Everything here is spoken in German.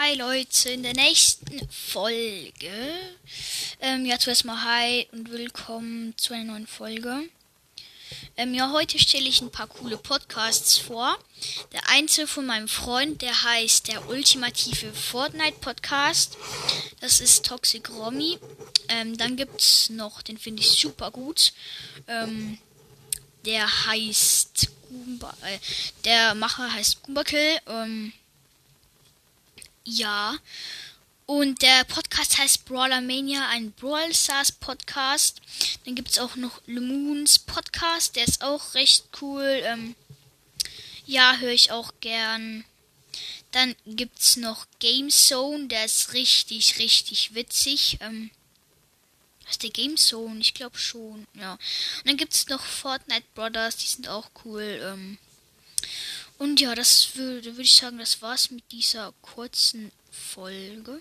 Hi Leute, in der nächsten Folge. Ähm, ja, zuerst mal hi und willkommen zu einer neuen Folge. Ähm, ja, heute stelle ich ein paar coole Podcasts vor. Der einzige von meinem Freund, der heißt der ultimative Fortnite Podcast. Das ist Toxic Romy. Ähm, dann gibt's noch, den finde ich super gut. Ähm, der heißt Goomba, äh, der Macher heißt Goomba. Ähm, ja. Und der Podcast heißt Brawler Mania, ein Brawl Stars Podcast. Dann gibt es auch noch Lemoons Podcast, der ist auch recht cool. Ähm, ja, höre ich auch gern. Dann gibt es noch Game Zone, der ist richtig, richtig witzig. Ähm, ist der Game Zone? Ich glaube schon, ja. Und dann gibt es noch Fortnite Brothers, die sind auch cool. Ähm, und ja, das würde, würde ich sagen, das war's mit dieser kurzen Folge.